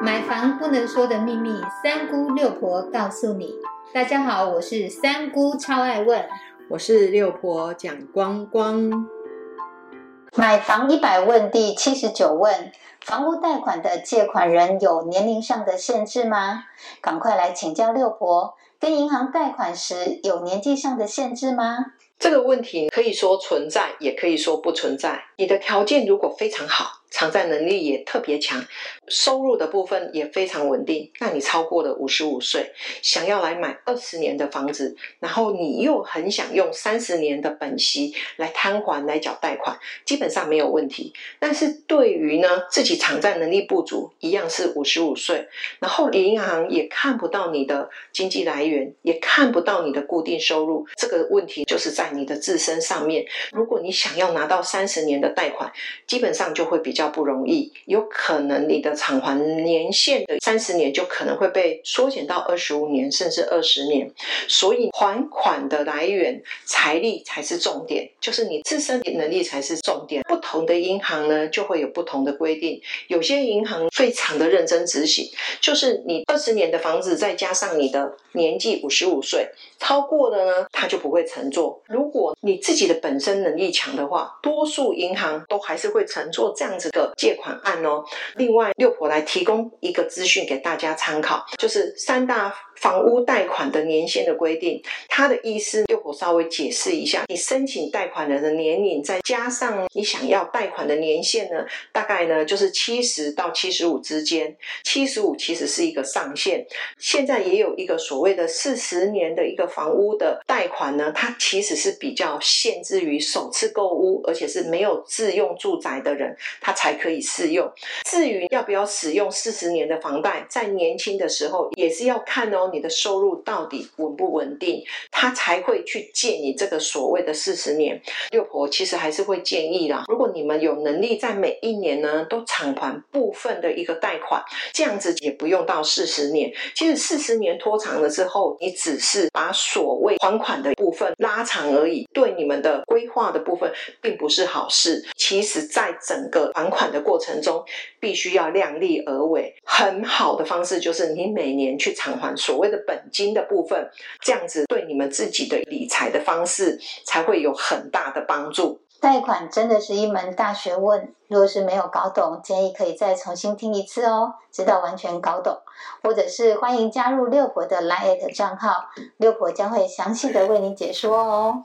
买房不能说的秘密，三姑六婆告诉你。大家好，我是三姑，超爱问。我是六婆蒋光光。买房一百问第七十九问：房屋贷款的借款人有年龄上的限制吗？赶快来请教六婆，跟银行贷款时有年纪上的限制吗？这个问题可以说存在，也可以说不存在。你的条件如果非常好。偿债能力也特别强，收入的部分也非常稳定。那你超过了五十五岁，想要来买二十年的房子，然后你又很想用三十年的本息来摊还来缴贷款，基本上没有问题。但是对于呢自己偿债能力不足，一样是五十五岁，然后银行也看不到你的经济来源，也看不到你的固定收入，这个问题就是在你的自身上面。如果你想要拿到三十年的贷款，基本上就会比。较不容易，有可能你的偿还年限的三十年就可能会被缩减到二十五年，甚至二十年。所以还款的来源财力才是重点，就是你自身能力才是重点。不同的银行呢，就会有不同的规定。有些银行非常的认真执行，就是你二十年的房子，再加上你的年纪五十五岁，超过的呢，他就不会乘坐。如果你自己的本身能力强的话，多数银行都还是会乘坐这样子。个借款案哦，另外六婆来提供一个资讯给大家参考，就是三大。房屋贷款的年限的规定，它的意思，六婆稍微解释一下。你申请贷款人的年龄，再加上你想要贷款的年限呢，大概呢就是七十到七十五之间。七十五其实是一个上限。现在也有一个所谓的四十年的一个房屋的贷款呢，它其实是比较限制于首次购屋，而且是没有自用住宅的人，他才可以适用。至于要不要使用四十年的房贷，在年轻的时候也是要看哦。你的收入到底稳不稳定，他才会去借你这个所谓的四十年。六婆其实还是会建议啦，如果你们有能力在每一年呢都偿还部分的一个贷款，这样子也不用到四十年。其实四十年拖长了之后，你只是把所谓还款的部分拉长而已，对你们的规划的部分并不是好事。其实，在整个房还款的过程中，必须要量力而为。很好的方式就是你每年去偿还所。所谓的本金的部分，这样子对你们自己的理财的方式才会有很大的帮助。贷款真的是一门大学问，如果是没有搞懂，建议可以再重新听一次哦，直到完全搞懂。或者是欢迎加入六婆的 Line 账号，六婆将会详细的为你解说哦。